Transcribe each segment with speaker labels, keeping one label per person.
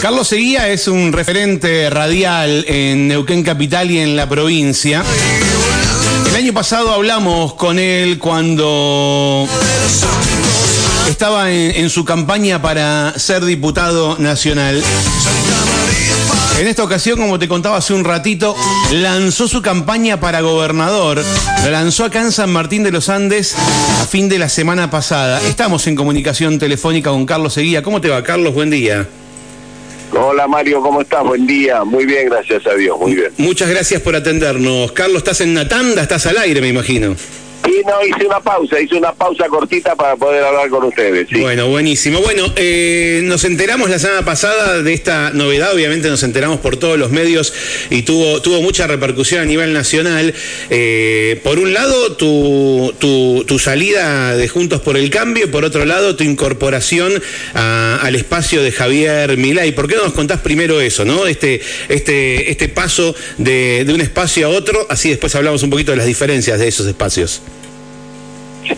Speaker 1: Carlos Seguía es un referente radial en Neuquén Capital y en la provincia. El año pasado hablamos con él cuando estaba en, su campaña para ser diputado nacional. En esta ocasión, como te contaba hace un ratito, lanzó su campaña para gobernador. La lanzó acá en San Martín de los Andes a fin de la semana pasada. Estamos en comunicación telefónica con Carlos Seguía. ¿Cómo te va, Carlos? Buen día.
Speaker 2: Hola Mario, ¿cómo estás? Buen día. Muy bien, gracias a Dios, muy bien.
Speaker 1: Muchas gracias por atendernos. Carlos, estás en Natanda, estás al aire, me imagino.
Speaker 2: Y no, hice una pausa, hice una pausa cortita para poder hablar con ustedes.
Speaker 1: Bueno, buenísimo. Bueno, eh, nos enteramos la semana pasada de esta novedad, obviamente nos enteramos por todos los medios y tuvo, tuvo mucha repercusión a nivel nacional. Eh, por un lado, tu, tu, tu, salida de Juntos por el Cambio, por otro lado, tu incorporación al espacio de Javier Milay. ¿Por qué no nos contás primero eso, no? Este, este, este paso de, de un espacio a otro, así después hablamos un poquito de las diferencias de esos espacios.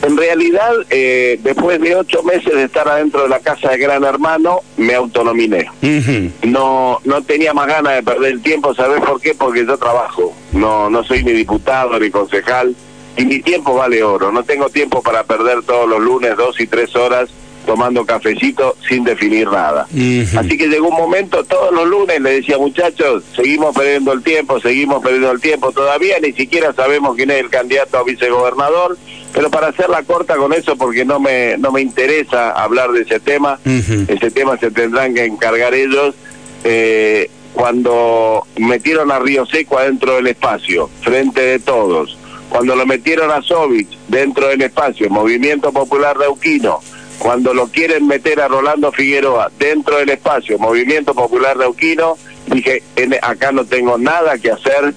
Speaker 2: En realidad, eh, después de ocho meses de estar adentro de la casa de Gran Hermano, me autonominé. Uh -huh. No no tenía más ganas de perder el tiempo, ¿sabes por qué? Porque yo trabajo. No no soy ni diputado ni concejal y mi tiempo vale oro. No tengo tiempo para perder todos los lunes dos y tres horas tomando cafecito sin definir nada. Uh -huh. Así que llegó un momento, todos los lunes le decía, muchachos, seguimos perdiendo el tiempo, seguimos perdiendo el tiempo, todavía ni siquiera sabemos quién es el candidato a vicegobernador, pero para hacerla corta con eso, porque no me, no me interesa hablar de ese tema, uh -huh. ese tema se tendrán que encargar ellos, eh, cuando metieron a Río Seco adentro del espacio, frente de todos, cuando lo metieron a Sovich dentro del espacio, Movimiento Popular Reuquino, cuando lo quieren meter a Rolando Figueroa dentro del espacio, Movimiento Popular Neuquino, dije, en, acá no tengo nada que hacer,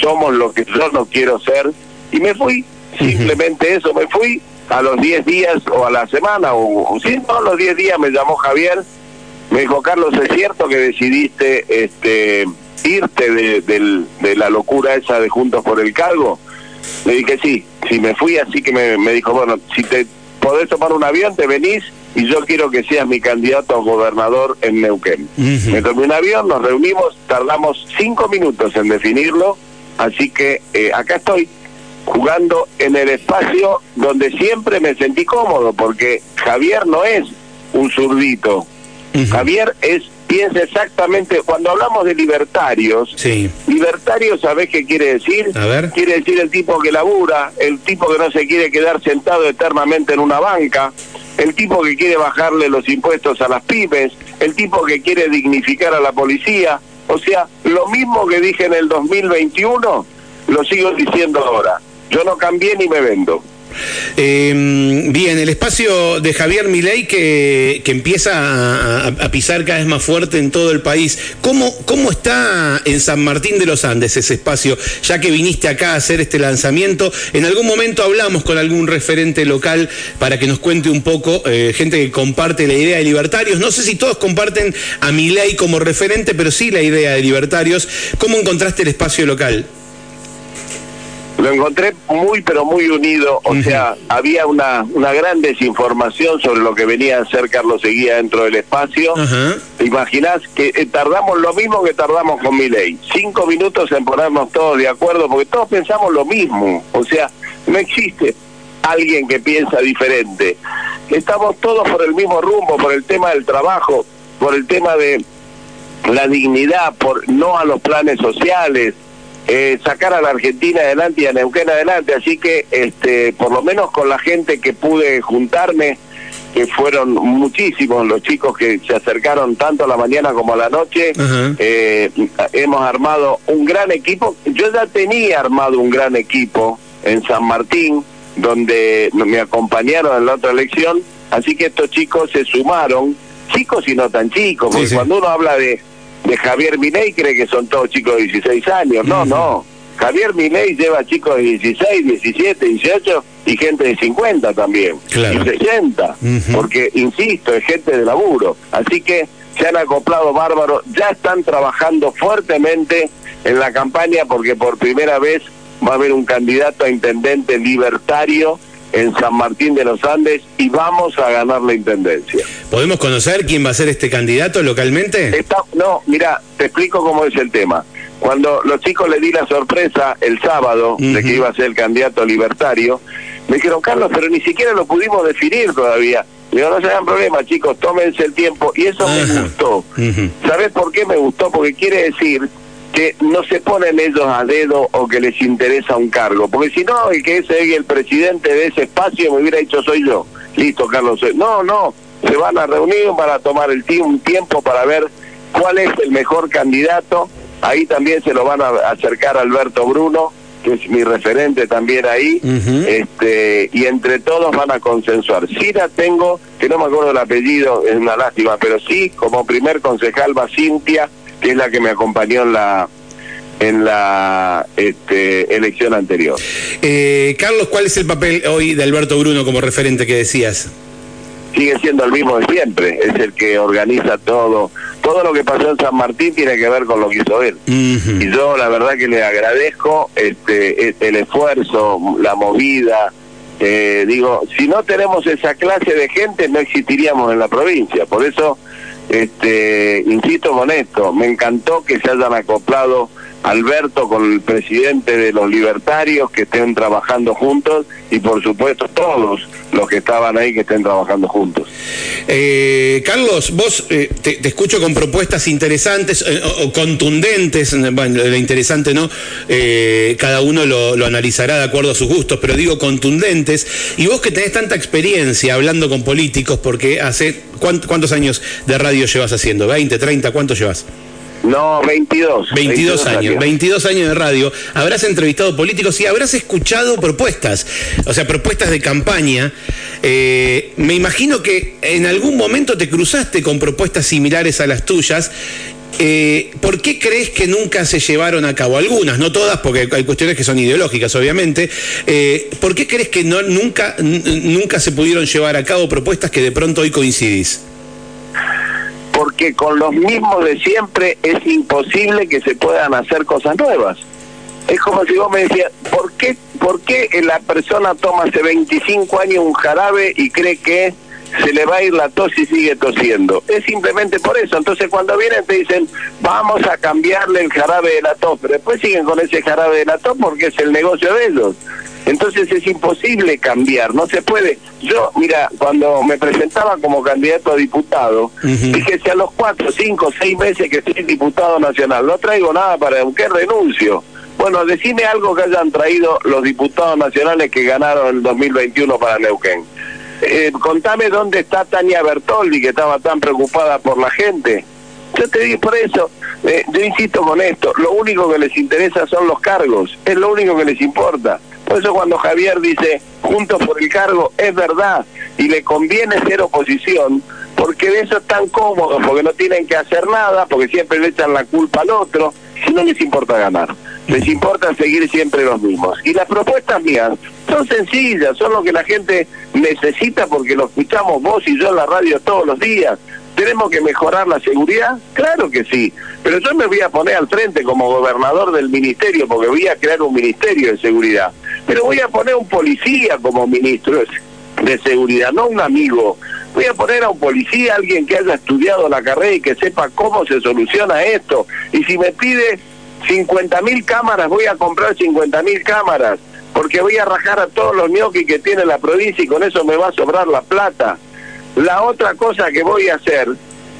Speaker 2: somos lo que yo no quiero ser, y me fui, simplemente eso, me fui, a los 10 días o a la semana, o, o sí, no, a los 10 días me llamó Javier, me dijo, Carlos, ¿es cierto que decidiste este irte de, de, de la locura esa de Juntos por el Cargo? Le dije, sí, sí, me fui, así que me, me dijo, bueno, si te podés tomar un avión, te venís y yo quiero que seas mi candidato a gobernador en Neuquén. Uh -huh. Me tomé un avión, nos reunimos, tardamos cinco minutos en definirlo, así que eh, acá estoy jugando en el espacio donde siempre me sentí cómodo, porque Javier no es un zurdito, uh -huh. Javier es piensa exactamente, cuando hablamos de libertarios,
Speaker 1: sí.
Speaker 2: libertario, ¿sabés qué quiere decir?
Speaker 1: A ver.
Speaker 2: Quiere decir el tipo que labura, el tipo que no se quiere quedar sentado eternamente en una banca, el tipo que quiere bajarle los impuestos a las pymes, el tipo que quiere dignificar a la policía. O sea, lo mismo que dije en el 2021, lo sigo diciendo ahora. Yo no cambié ni me vendo.
Speaker 1: Eh, bien, el espacio de Javier Milei que, que empieza a, a, pisar cada vez más fuerte en todo el país. ¿Cómo, ¿Cómo está en San Martín de los Andes ese espacio? Ya que viniste acá a hacer este lanzamiento, en algún momento hablamos con algún referente local para que nos cuente un poco, eh, gente que comparte la idea de libertarios. No sé si todos comparten a Milei como referente, pero sí la idea de libertarios. ¿Cómo encontraste el espacio local?
Speaker 2: Lo encontré muy pero muy unido, o uh -huh. sea, había una, una gran desinformación sobre lo que venía a hacer Carlos Seguía dentro del espacio. Uh -huh. ¿Te imaginás que eh, tardamos lo mismo que tardamos con mi ley? Cinco minutos en ponernos todos de acuerdo, porque todos pensamos lo mismo, o sea, no existe alguien que piensa diferente. Estamos todos por el mismo rumbo, por el tema del trabajo, por el tema de la dignidad, por no a los planes sociales, eh, sacar a la Argentina adelante y a Neuquén adelante, así que este por lo menos con la gente que pude juntarme, que fueron muchísimos los chicos que se acercaron tanto a la mañana como a la noche, uh -huh. eh, hemos armado un gran equipo, yo ya tenía armado un gran equipo en San Martín, donde me acompañaron en la otra elección, así que estos chicos se sumaron, chicos y no tan chicos, porque sí, sí. cuando uno habla de de Javier Milei cree que son todos chicos de 16 años. No, no. Javier Milei lleva chicos de 16, 17, 18 y gente de 50 también.
Speaker 1: Claro.
Speaker 2: Y 60. Uh -huh. Porque, insisto, es gente de laburo. Así que se han acoplado bárbaros. Ya están trabajando fuertemente en la campaña porque por primera vez va a haber un candidato a intendente libertario en San Martín de los Andes y vamos a ganar la intendencia.
Speaker 1: ¿Podemos conocer quién va a ser este candidato localmente?
Speaker 2: no, mira, te explico cómo es el tema. Cuando los chicos le di la sorpresa el sábado de que iba a ser el candidato libertario, me dijeron, Carlos, pero ni siquiera lo pudimos definir todavía. Le digo, no se hagan problema, chicos, tómense el tiempo. Y eso me gustó. ¿Sabes por qué me gustó? Porque quiere decir que no se ponen ellos a dedo o que les interesa un cargo. Porque si no, el que es el presidente de ese espacio me hubiera dicho soy yo. Listo, Carlos. No, no. Se van a reunir para tomar el un tiempo para ver cuál es el mejor candidato. Ahí también se lo van a acercar a Alberto Bruno, que es mi referente también ahí. este Y entre todos van a consensuar. Sí la tengo, que no me acuerdo el apellido, es una lástima, pero sí, como primer concejal va Cintia que es la que me acompañó en la en la este, elección anterior.
Speaker 1: Eh, Carlos, ¿cuál es el papel hoy de Alberto Bruno como referente que decías?
Speaker 2: Sigue siendo el mismo de siempre, es el que organiza todo. Todo lo que pasó en San Martín tiene que ver con lo que hizo él. Y yo la verdad que le agradezco este, e, el esfuerzo, la movida. Eh, digo, si no tenemos esa clase de gente no existiríamos en la provincia. Por eso este, insisto con esto, me encantó que se hayan acoplado Alberto con el presidente de los libertarios, que estén trabajando juntos y por supuesto todos los que estaban ahí que estén trabajando juntos.
Speaker 1: Eh, Carlos, vos eh, te, escucho con propuestas interesantes eh, o, contundentes, bueno, lo interesante no, cada uno lo, analizará de acuerdo a sus gustos, pero digo contundentes, y vos que tenés tanta experiencia hablando con políticos, porque hace, ¿cuántos años de radio llevas haciendo? ¿20, 30? ¿Cuántos llevas?
Speaker 2: No, 22.
Speaker 1: 22, años, 22 años de radio. Habrás entrevistado políticos y habrás escuchado propuestas, o sea, propuestas de campaña. Eh, me imagino que en algún momento te cruzaste con propuestas similares a las tuyas. Eh, ¿Por qué crees que nunca se llevaron a cabo? Algunas, no todas, porque hay cuestiones que son ideológicas, obviamente. Eh, ¿Por qué crees que no, nunca, nunca se pudieron llevar a cabo propuestas que de pronto hoy coincidís?
Speaker 2: Porque con los mismos de siempre es imposible que se puedan hacer cosas nuevas. Es como si vos me decías, ¿por qué, ¿por qué la persona toma hace 25 años un jarabe y cree que se le va a ir la tos y sigue tosiendo? Es simplemente por eso. Entonces cuando vienen te dicen, vamos a cambiarle el jarabe de la tos, pero después siguen con ese jarabe de la tos porque es el negocio de ellos. Entonces es imposible cambiar, no se puede. Yo, mira, cuando me presentaba como candidato a diputado, dije, si a los cuatro, cinco, seis meses que estoy diputado nacional no traigo nada para qué renuncio. Bueno, decime algo que hayan traído los diputados nacionales que ganaron el 2021 para Neuquén. Eh, contame dónde está Tania Bertoldi, que estaba tan preocupada por la gente. Yo te digo por eso, eh, yo insisto con esto, lo único que les interesa son los cargos, es lo único que les importa. Por eso cuando Javier dice juntos por el cargo, es verdad, y le conviene ser oposición, porque de eso están cómodos, porque no tienen que hacer nada, porque siempre le echan la culpa al otro, si no les importa ganar, les importa seguir siempre los mismos. Y las propuestas mías son sencillas, son lo que la gente necesita porque lo escuchamos vos y yo en la radio todos los días. ¿Tenemos que mejorar la seguridad? Claro que sí, pero yo me voy a poner al frente como gobernador del ministerio porque voy a crear un ministerio de seguridad pero voy a poner un policía como ministro de seguridad, no un amigo. Voy a poner a un policía, alguien que haya estudiado la carrera y que sepa cómo se soluciona esto. Y si me pide 50 mil cámaras, voy a comprar 50 mil cámaras, porque voy a rajar a todos los ñoquis que tiene la provincia y con eso me va a sobrar la plata. La otra cosa que voy a hacer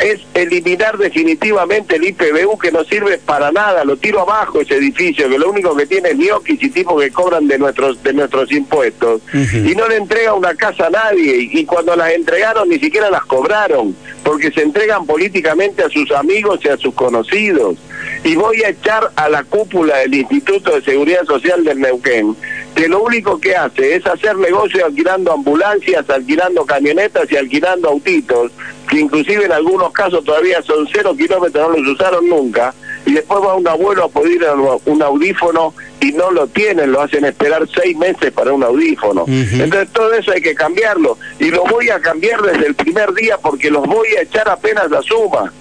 Speaker 2: es eliminar definitivamente el IPBU que no sirve para nada, lo tiro abajo ese edificio, que lo único que tiene es ñoquis y tipos que cobran de nuestros de nuestros impuestos. Y no le entrega una casa a nadie. Y, y, cuando las entregaron ni siquiera las cobraron porque se entregan políticamente a sus amigos y a sus conocidos y voy a echar a la cúpula del Instituto de Seguridad Social del Neuquén que lo único que hace es hacer negocio alquilando ambulancias, alquilando camionetas y alquilando autitos, que inclusive en algunos casos todavía son cero kilómetros, no los usaron nunca, y después va un abuelo a pedir un audífono y no lo tienen, lo hacen esperar seis meses para un audífono. Entonces todo eso hay que cambiarlo, y lo voy a cambiar desde el primer día porque los voy a echar apenas a suma.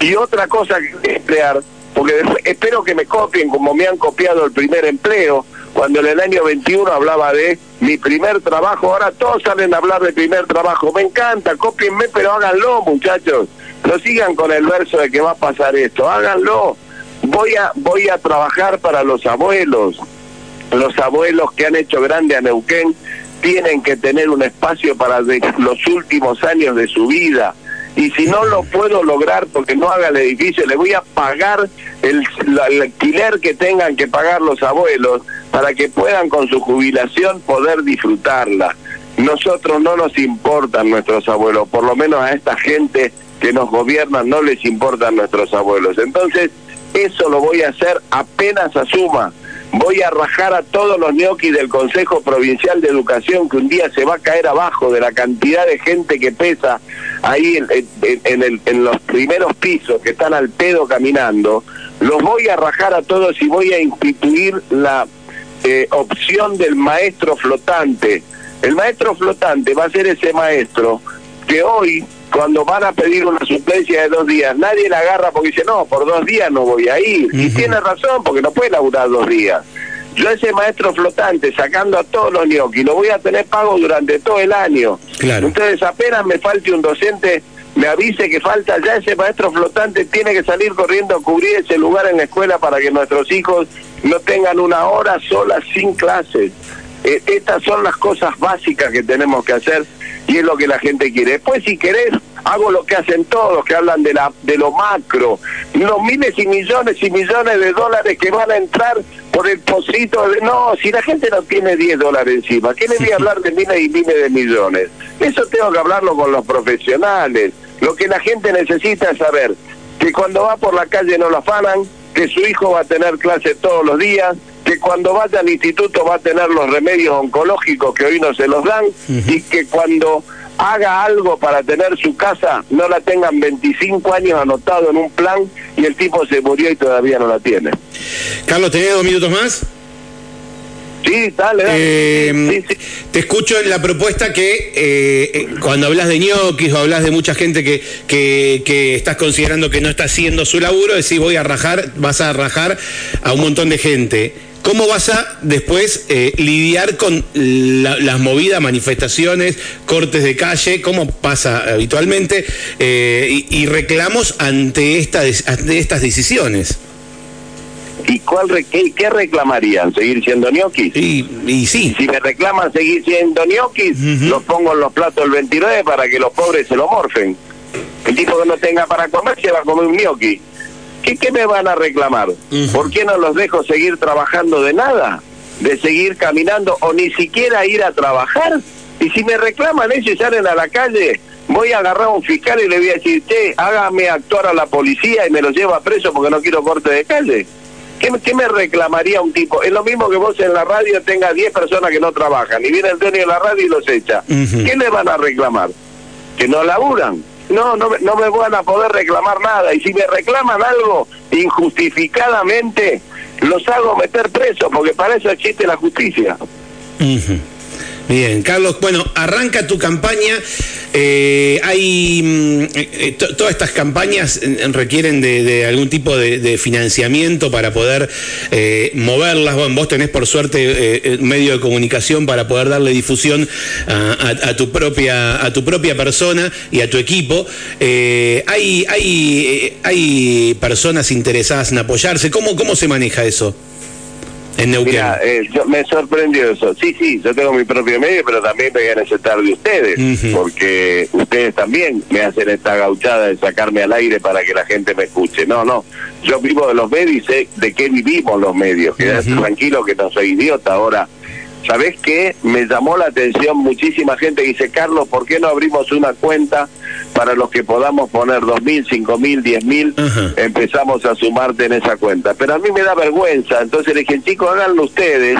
Speaker 2: Y otra cosa que voy a emplear, porque espero que me copien como me han copiado el primer empleo, cuando en el año 21 hablaba de mi primer trabajo, ahora todos salen a hablar de primer trabajo. Me encanta, cópienme, pero háganlo, muchachos. No sigan con el verso de que va a pasar esto, háganlo. Voy a, voy a trabajar para los abuelos. Los abuelos que han hecho grande a Neuquén tienen que tener un espacio para los últimos años de su vida y si no lo puedo lograr porque no haga el edificio, le voy a pagar el, alquiler que tengan que pagar los abuelos para que puedan con su jubilación poder disfrutarla. Nosotros no nos importan nuestros abuelos, por lo menos a esta gente que nos gobierna no les importan nuestros abuelos. Entonces, eso lo voy a hacer apenas asuma voy a rajar a todos los ñoquis del Consejo Provincial de Educación que un día se va a caer abajo de la cantidad de gente que pesa ahí en, el, en los primeros pisos que están al pedo caminando, los voy a rajar a todos y voy a instituir la eh, opción del maestro flotante. El maestro flotante va a ser ese maestro que hoy cuando van a pedir una suplencia de dos días, nadie la agarra porque dice, no, por dos días no voy a ir. Y tiene razón, porque no puede laburar dos días. Yo ese maestro flotante, sacando a todos los ñoquis, lo voy a tener pago durante todo el año. Claro. Entonces, apenas me falte un docente, me avise que falta, ya ese maestro flotante tiene que salir corriendo a cubrir ese lugar en la escuela para que nuestros hijos no tengan una hora sola sin clases. Eh, estas son las cosas básicas que tenemos que hacer y es lo que la gente quiere. Después, si querés, hago lo que hacen todos, que hablan de, la, de lo macro, los miles y millones y millones de dólares que van a entrar por el pocito de... No, si la gente no tiene 10 dólares encima, ¿qué le voy a hablar de miles y miles de millones? Eso tengo que hablarlo con los profesionales. Lo que la gente necesita es saber que cuando va por la calle no lo afanan, que su hijo va a tener clase todos los días, que cuando vaya al instituto va a tener los remedios oncológicos que hoy no se los dan y que cuando haga algo para tener su casa no la tengan 25 años anotado en un plan y el tipo se murió y todavía no la tiene.
Speaker 1: Carlos, ¿tenés dos minutos más?
Speaker 2: Sí, dale,
Speaker 1: eh, Te escucho en la propuesta que eh, eh, cuando hablas de ñoquis o hablas de mucha gente que, que, que, estás considerando que no está haciendo su laburo, decís voy a rajar, vas a rajar a un montón de gente. ¿Cómo vas a después eh, lidiar con las movidas, manifestaciones, cortes de calle, como pasa habitualmente, eh, y, reclamos ante, esta, ante estas decisiones?
Speaker 2: ¿Y cuál qué, reclamarían? ¿Seguir siendo ñoquis?
Speaker 1: Y, sí.
Speaker 2: Si me reclaman seguir siendo ñoquis, los pongo en los platos del 29 para que los pobres se lo morfen. El tipo que no tenga para comer se va a comer un ñoqui. ¿Qué, me van a reclamar? ¿Por qué no los dejo seguir trabajando de nada? ¿De seguir caminando o ni siquiera ir a trabajar? Y si me reclaman eso y salen a la calle, voy a agarrar a un fiscal y le voy a decir, che, hágame actuar a la policía y me lo lleva preso porque no quiero corte de calle. ¿Qué, me reclamaría un tipo? Es lo mismo que vos en la radio tengas 10 personas que no trabajan y viene el dueño de la radio y los echa. ¿Qué le van a reclamar? Que no laburan no, no, no me van a poder reclamar nada. Y si me reclaman algo injustificadamente, los hago meter preso, porque para eso existe la justicia.
Speaker 1: Bien, Carlos, bueno, arranca tu campaña. Eh, hay mm, eh, eh, todas estas campañas requieren de, algún tipo de, financiamiento para poder moverlas. vos tenés por suerte medio de comunicación para poder darle difusión a, tu propia a tu propia persona y a tu equipo. hay hay hay personas interesadas en apoyarse. ¿Cómo cómo se maneja eso? En
Speaker 2: Mira, eh, me sorprendió eso. Sí, sí, yo tengo mi propio medio, pero también me voy a necesitar de ustedes, porque ustedes también me hacen esta gauchada de sacarme al aire para que la gente me escuche. No, no, yo vivo de los medios y sé de qué vivimos los medios. Quédate tranquilo que no soy idiota. Ahora, ¿sabés qué? Me llamó la atención muchísima gente que dice, Carlos, ¿por qué no abrimos una cuenta para los que podamos poner dos mil, cinco mil, diez mil? Empezamos a sumarte en esa cuenta. Pero a mí me da vergüenza, entonces le dije, chicos, háganlo ustedes.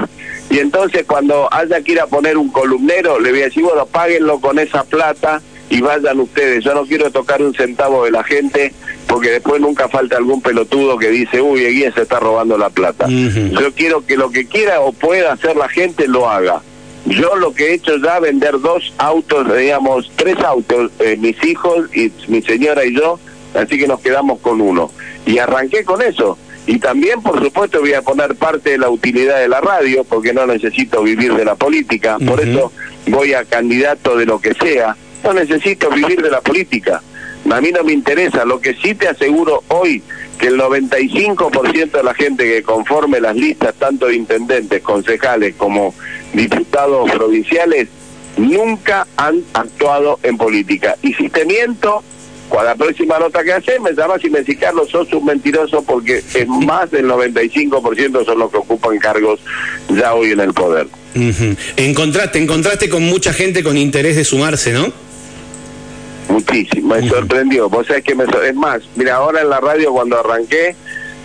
Speaker 2: Y entonces cuando haya que ir a poner un columnero, le voy a decir, bueno, páguenlo con esa plata y vayan ustedes. Yo no quiero tocar un centavo de la gente porque después nunca falta algún pelotudo que dice, uy, Eguía se está robando la plata. Yo quiero que lo que quiera o pueda hacer la gente lo haga. Yo lo que he hecho ya vender dos autos, digamos, tres autos, eh, mis hijos y mi señora y yo, así que nos quedamos con uno. Y arranqué con eso. Y también, por supuesto, voy a poner parte de la utilidad de la radio, porque no necesito vivir de la política, por eso voy a candidato de lo que sea, no necesito vivir de la política. A mí no me interesa, lo que sí te aseguro hoy, que el 95% de la gente que conforme las listas, tanto de intendentes, concejales como diputados provinciales, nunca han actuado en política. Y si te miento, cuando la próxima nota que haces me llamas y me decís, Carlos, sos un mentiroso porque es más del 95% son los que ocupan cargos ya hoy en el poder.
Speaker 1: Encontraste, encontraste con mucha gente con interés de sumarse, ¿no?
Speaker 2: Muchísimo, me sorprendió. Vos sabés que me es más, mira, ahora en la radio cuando arranqué,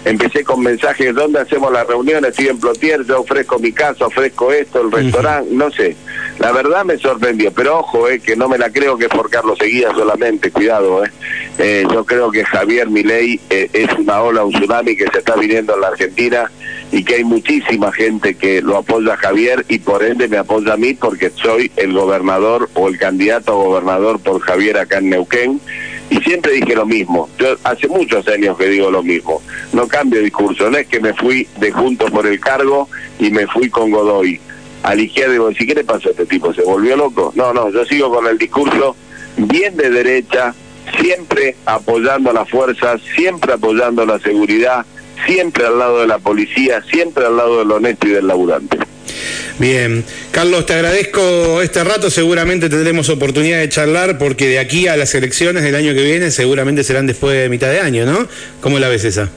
Speaker 2: empecé con mensajes, ¿dónde hacemos las reuniones? Estoy en Plotier, yo ofrezco mi casa, ofrezco esto, el restaurante, no sé. La verdad me sorprendió, pero ojo, eh, que no me la creo que es por Carlos Seguía solamente, cuidado. Eh. eh yo creo que Javier Milei eh, es una ola, un tsunami que se está viniendo en la Argentina y que hay muchísima gente que lo apoya a Javier y por ende me apoya a mí porque soy el gobernador o el candidato a gobernador por Javier acá en Neuquén y siempre dije lo mismo. Yo hace muchos años que digo lo mismo. No cambio de discurso. No es que me fui de junto por el cargo y me fui con Godoy. A la izquierda digo, ¿qué le pasó a este tipo? ¿Se volvió loco? No, no, yo sigo con el discurso bien de derecha, siempre apoyando a las fuerzas, siempre apoyando la seguridad, siempre al lado de la policía, siempre al lado del honesto y del laburante.
Speaker 1: Bien, Carlos, te agradezco este rato, seguramente tendremos oportunidad de charlar porque de aquí a las elecciones del año que viene seguramente serán después de mitad de año, ¿no? ¿Cómo la ves esa?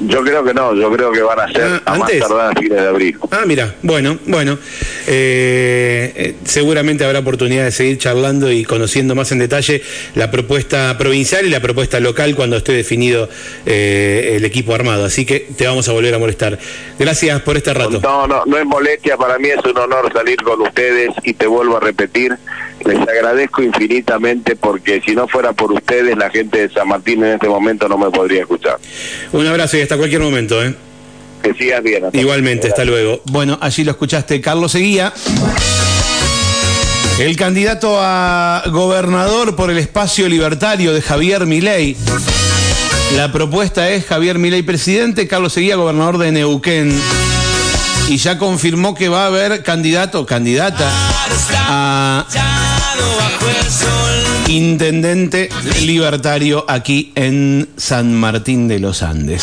Speaker 2: Yo creo que no, yo creo que van a ser ah, a más tardar a fines de abril.
Speaker 1: Ah, mira, bueno, bueno. Eh, eh, seguramente habrá oportunidad de seguir charlando y conociendo más en detalle la propuesta provincial y la propuesta local cuando esté definido eh, el equipo armado. Así que te vamos a volver a molestar. Gracias por este rato.
Speaker 2: No, no, no es molestia, para mí es un honor salir con ustedes y te vuelvo a repetir, les agradezco infinitamente porque si no fuera por ustedes, la gente de San Martín en este momento no me podría escuchar.
Speaker 1: Un abrazo y hasta cualquier momento. ¿eh?
Speaker 2: Que sigas bien.
Speaker 1: Igualmente, hasta luego. Bueno, allí lo escuchaste, Carlos Seguía. El candidato a gobernador por el espacio libertario de Javier Milei. La propuesta es Javier Milei presidente, Carlos Seguía gobernador de Neuquén. Y ya confirmó que va a haber candidato, candidata a intendente libertario aquí en San Martín de los Andes.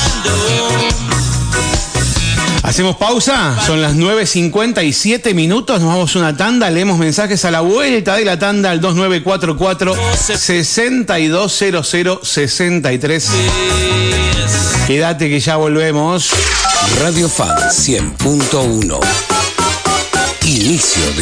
Speaker 1: Hacemos pausa, son las 9.57 minutos, nos vamos a una tanda, leemos mensajes a la vuelta de la tanda al 2944-620063. Quédate que ya volvemos.
Speaker 3: Radio Fan 100.1. Inicio de